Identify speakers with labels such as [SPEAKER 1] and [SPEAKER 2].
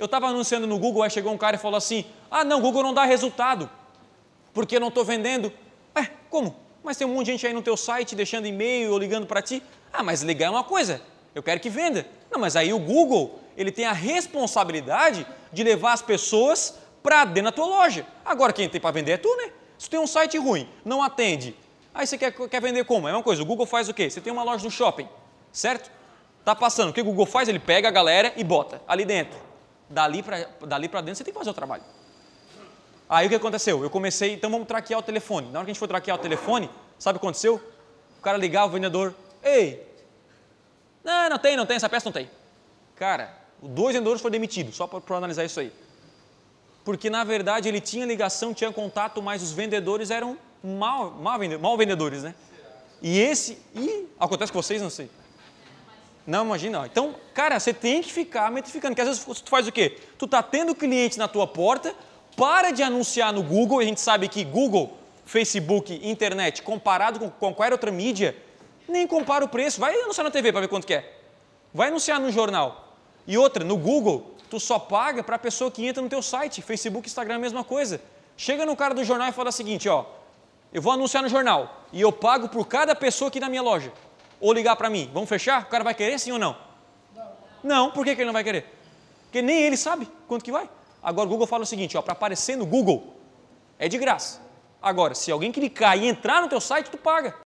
[SPEAKER 1] Eu estava anunciando no Google, aí chegou um cara e falou assim: Ah, não, Google não dá resultado, porque eu não estou vendendo. É, como? Mas tem um monte de gente aí no teu site deixando e-mail ou ligando para ti. Ah, mas ligar é uma coisa, eu quero que venda. Não, mas aí o Google, ele tem a responsabilidade de levar as pessoas para dentro da tua loja. Agora quem tem para vender é tu, né? Se tu tem um site ruim, não atende, aí você quer, quer vender como? É uma coisa, o Google faz o quê? Você tem uma loja no shopping, certo? Tá passando, o que o Google faz? Ele pega a galera e bota ali dentro. Dali para dali dentro você tem que fazer o trabalho. Aí o que aconteceu? Eu comecei, então vamos traquear o telefone. Na hora que a gente for traquear o telefone, sabe o que aconteceu? O cara ligava, o vendedor, ei, não, não tem, não tem, essa peça não tem. Cara, dois vendedores foram demitidos, só para analisar isso aí. Porque na verdade ele tinha ligação, tinha contato, mas os vendedores eram mal, mal vendedores, né? E esse, e acontece com vocês, não sei. Não, imagina. Então, cara, você tem que ficar metrificando, porque às vezes tu faz o quê? Tu tá tendo cliente na tua porta, para de anunciar no Google, a gente sabe que Google, Facebook, internet, comparado com, qualquer outra mídia, nem compara o preço. Vai anunciar na TV para ver quanto que é. Vai anunciar no jornal. E outra, no Google, tu só paga para a pessoa que entra no teu site. Facebook, Instagram, a mesma coisa. Chega no cara do jornal e fala o seguinte, ó, eu vou anunciar no jornal e eu pago por cada pessoa aqui na minha loja. Ou ligar para mim, vamos fechar? O cara vai querer sim ou não? Não. Não, por que, que ele não vai querer? Porque nem ele sabe quanto que vai. Agora o Google fala o seguinte, ó, para aparecer no Google é de graça. Agora, se alguém clicar e entrar no teu site, tu paga.